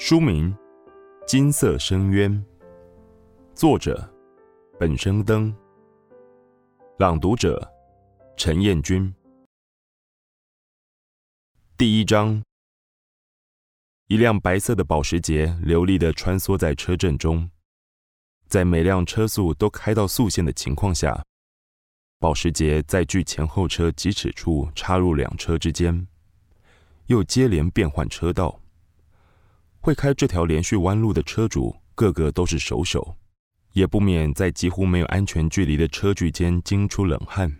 书名《金色深渊》，作者本生灯，朗读者陈彦君。第一章：一辆白色的保时捷流利的穿梭在车阵中，在每辆车速都开到速限的情况下，保时捷在距前后车几尺处插入两车之间。又接连变换车道，会开这条连续弯路的车主个个都是熟手，也不免在几乎没有安全距离的车距间惊出冷汗。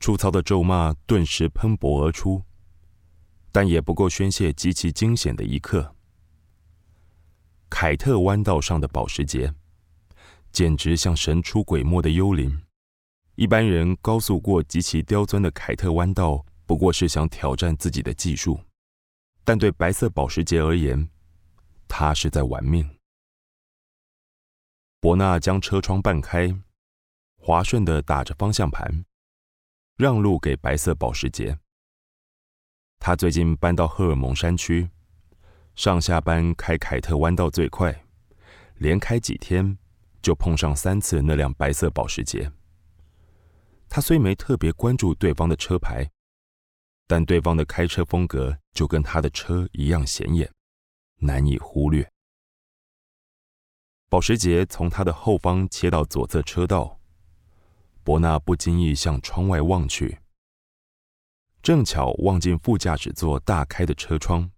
粗糙的咒骂顿时喷薄而出，但也不过宣泄极其惊险的一刻。凯特弯道上的保时捷，简直像神出鬼没的幽灵。一般人高速过极其刁钻的凯特弯道。不过是想挑战自己的技术，但对白色保时捷而言，他是在玩命。伯纳将车窗半开，滑顺的打着方向盘，让路给白色保时捷。他最近搬到荷尔蒙山区，上下班开凯特弯道最快，连开几天就碰上三次那辆白色保时捷。他虽没特别关注对方的车牌。但对方的开车风格就跟他的车一样显眼，难以忽略。保时捷从他的后方切到左侧车道，伯纳不经意向窗外望去，正巧望进副驾驶座大开的车窗，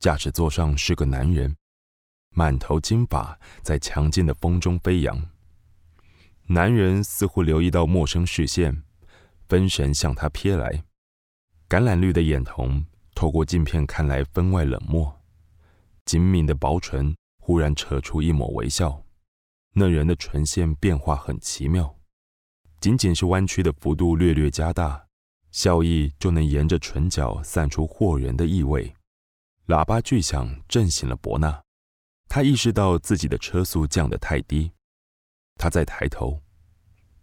驾驶座上是个男人，满头金发，在强劲的风中飞扬。男人似乎留意到陌生视线，分神向他瞥来。橄榄绿的眼瞳透过镜片看来分外冷漠，紧抿的薄唇忽然扯出一抹微笑。那人的唇线变化很奇妙，仅仅是弯曲的幅度略略加大，笑意就能沿着唇角散出惑人的意味。喇叭巨响震醒了伯纳，他意识到自己的车速降得太低。他再抬头，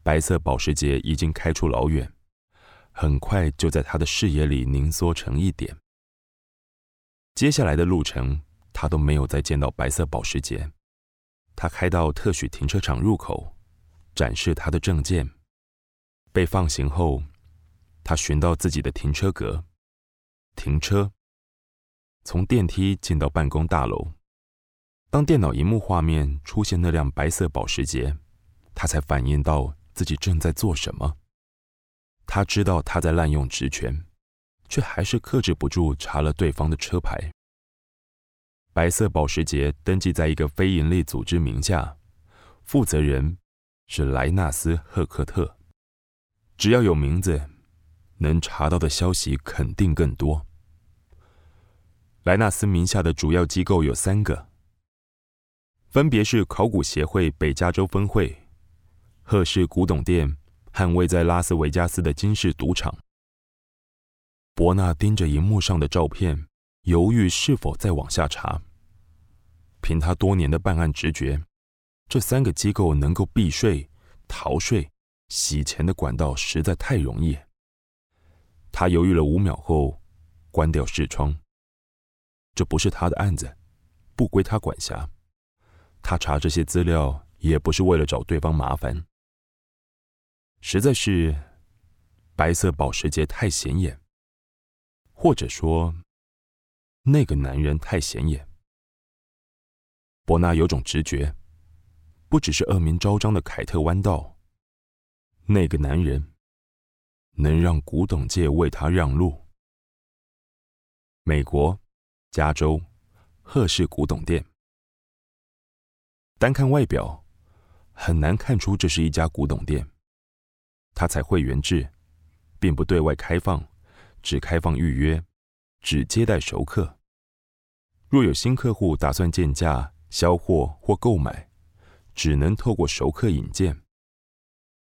白色保时捷已经开出老远。很快就在他的视野里凝缩成一点。接下来的路程，他都没有再见到白色保时捷。他开到特许停车场入口，展示他的证件。被放行后，他寻到自己的停车格，停车，从电梯进到办公大楼。当电脑荧幕画面出现那辆白色保时捷，他才反应到自己正在做什么。他知道他在滥用职权，却还是克制不住查了对方的车牌。白色保时捷登记在一个非营利组织名下，负责人是莱纳斯·赫克特。只要有名字，能查到的消息肯定更多。莱纳斯名下的主要机构有三个，分别是考古协会北加州分会、赫氏古董店。捍卫在拉斯维加斯的金氏赌场。伯纳盯着荧幕上的照片，犹豫是否再往下查。凭他多年的办案直觉，这三个机构能够避税、逃税、洗钱的管道实在太容易。他犹豫了五秒后，关掉视窗。这不是他的案子，不归他管辖。他查这些资料也不是为了找对方麻烦。实在是，白色保时捷太显眼，或者说，那个男人太显眼。伯纳有种直觉，不只是恶名昭彰的凯特弯道，那个男人能让古董界为他让路。美国，加州，赫氏古董店。单看外表，很难看出这是一家古董店。它采会员制，并不对外开放，只开放预约，只接待熟客。若有新客户打算见价、销货或购买，只能透过熟客引荐。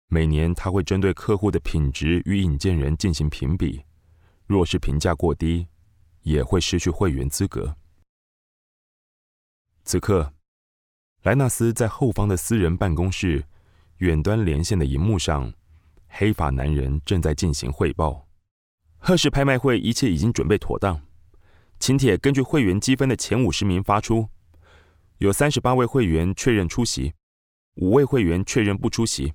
每年他会针对客户的品质与引荐人进行评比，若是评价过低，也会失去会员资格。此刻，莱纳斯在后方的私人办公室远端连线的荧幕上。黑发男人正在进行汇报。贺氏拍卖会一切已经准备妥当，请帖根据会员积分的前五十名发出，有三十八位会员确认出席，五位会员确认不出席，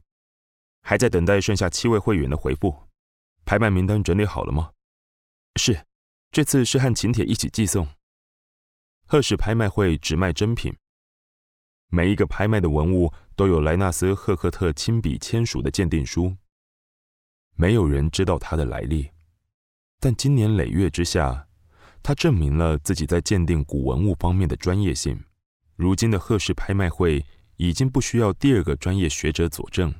还在等待剩下七位会员的回复。拍卖名单整理好了吗？是，这次是和请帖一起寄送。贺氏拍卖会只卖真品，每一个拍卖的文物都有莱纳斯·赫克特亲笔签署的鉴定书。没有人知道他的来历，但经年累月之下，他证明了自己在鉴定古文物方面的专业性。如今的贺氏拍卖会已经不需要第二个专业学者佐证，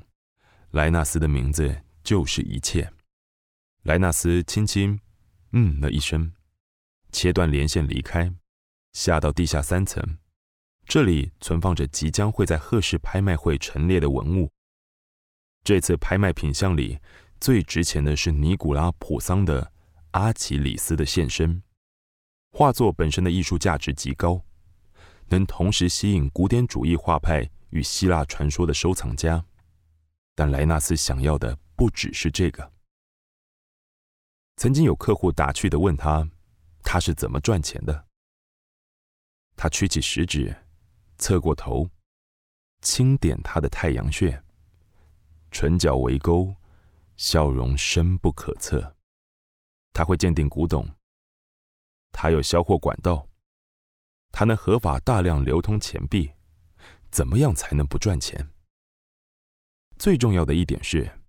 莱纳斯的名字就是一切。莱纳斯轻轻嗯了一声，切断连线离开，下到地下三层，这里存放着即将会在贺氏拍卖会陈列的文物。这次拍卖品相里。最值钱的是尼古拉·普桑的《阿奇里斯的现身》，画作本身的艺术价值极高，能同时吸引古典主义画派与希腊传说的收藏家。但莱纳斯想要的不只是这个。曾经有客户打趣的问他：“他是怎么赚钱的？”他屈起食指，侧过头，轻点他的太阳穴，唇角微勾。笑容深不可测。他会鉴定古董，他有销货管道，他能合法大量流通钱币。怎么样才能不赚钱？最重要的一点是，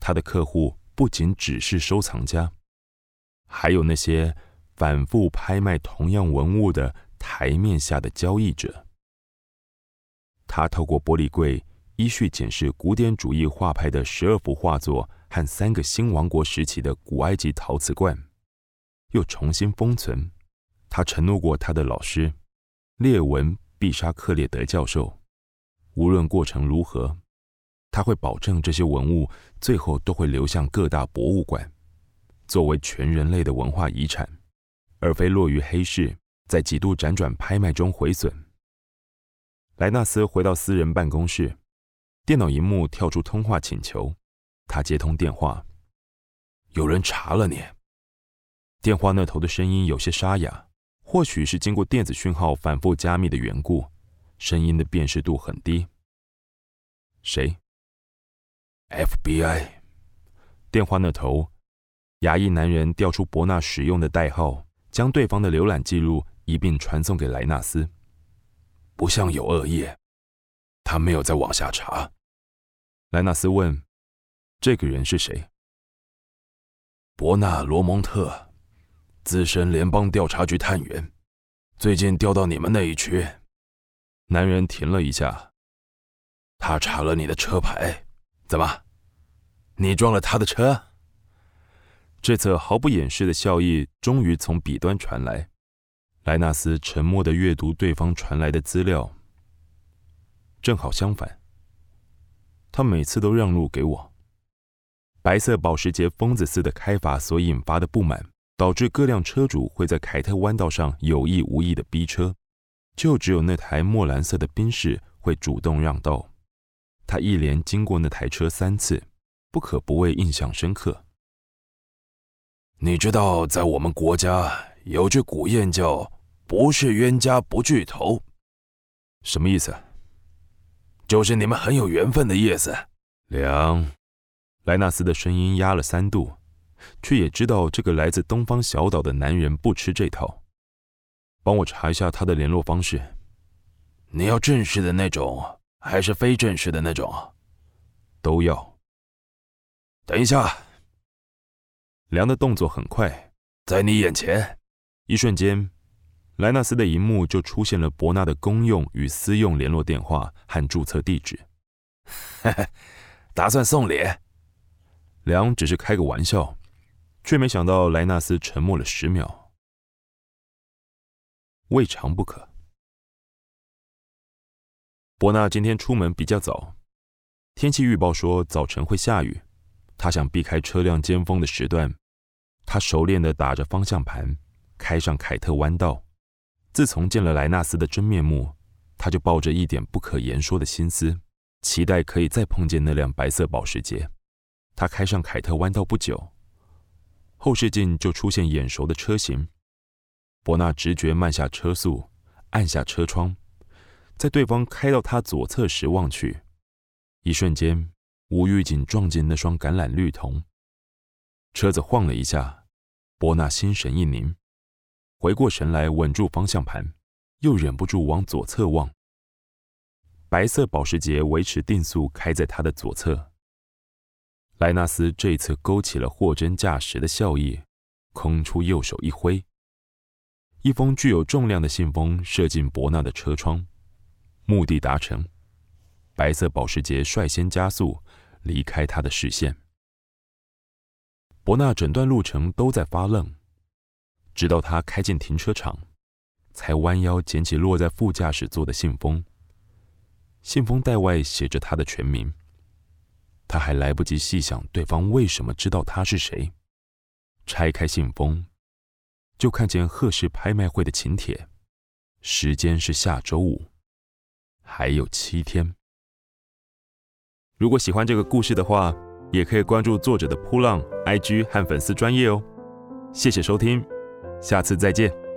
他的客户不仅只是收藏家，还有那些反复拍卖同样文物的台面下的交易者。他透过玻璃柜。依序检视古典主义画派的十二幅画作和三个新王国时期的古埃及陶瓷罐，又重新封存。他承诺过他的老师列文·毕沙克列德教授，无论过程如何，他会保证这些文物最后都会流向各大博物馆，作为全人类的文化遗产，而非落于黑市，在几度辗转拍卖中毁损。莱纳斯回到私人办公室。电脑荧幕跳出通话请求，他接通电话。有人查了你。电话那头的声音有些沙哑，或许是经过电子讯号反复加密的缘故，声音的辨识度很低。谁？FBI。电话那头，牙医男人调出伯纳使用的代号，将对方的浏览记录一并传送给莱纳斯。不像有恶意，他没有再往下查。莱纳斯问：“这个人是谁？”伯纳罗蒙特，资深联邦调查局探员，最近调到你们那一区。男人停了一下。他查了你的车牌，怎么？你撞了他的车？这次毫不掩饰的笑意终于从彼端传来。莱纳斯沉默的阅读对方传来的资料。正好相反。他每次都让路给我。白色保时捷疯子似的开法所引发的不满，导致各辆车主会在凯特弯道上有意无意的逼车，就只有那台墨蓝色的宾士会主动让道。他一连经过那台车三次，不可不谓印象深刻。你知道，在我们国家有句古谚叫“不是冤家不聚头”，什么意思？就是你们很有缘分的意思。两，莱纳斯的声音压了三度，却也知道这个来自东方小岛的男人不吃这套。帮我查一下他的联络方式。你要正式的那种，还是非正式的那种？都要。等一下。梁的动作很快，在你眼前，一瞬间。莱纳斯的荧幕就出现了伯纳的公用与私用联络电话和注册地址。打算送礼？梁只是开个玩笑，却没想到莱纳斯沉默了十秒。未尝不可。伯纳今天出门比较早，天气预报说早晨会下雨，他想避开车辆尖峰的时段。他熟练的打着方向盘，开上凯特弯道。自从见了莱纳斯的真面目，他就抱着一点不可言说的心思，期待可以再碰见那辆白色保时捷。他开上凯特弯道不久，后视镜就出现眼熟的车型，伯纳直觉慢下车速，按下车窗，在对方开到他左侧时望去，一瞬间，无预警撞进那双橄榄绿瞳。车子晃了一下，伯纳心神一凝，回过神来，稳住方向盘，又忍不住往左侧望。白色保时捷维持定速，开在他的左侧。莱纳斯这次勾起了货真价实的笑意，空出右手一挥。一封具有重量的信封射进伯纳的车窗，目的达成。白色保时捷率先加速离开他的视线。伯纳整段路程都在发愣，直到他开进停车场，才弯腰捡起落在副驾驶座的信封。信封袋外写着他的全名。他还来不及细想对方为什么知道他是谁，拆开信封。就看见贺氏拍卖会的请帖，时间是下周五，还有七天。如果喜欢这个故事的话，也可以关注作者的扑浪 IG 和粉丝专业哦。谢谢收听，下次再见。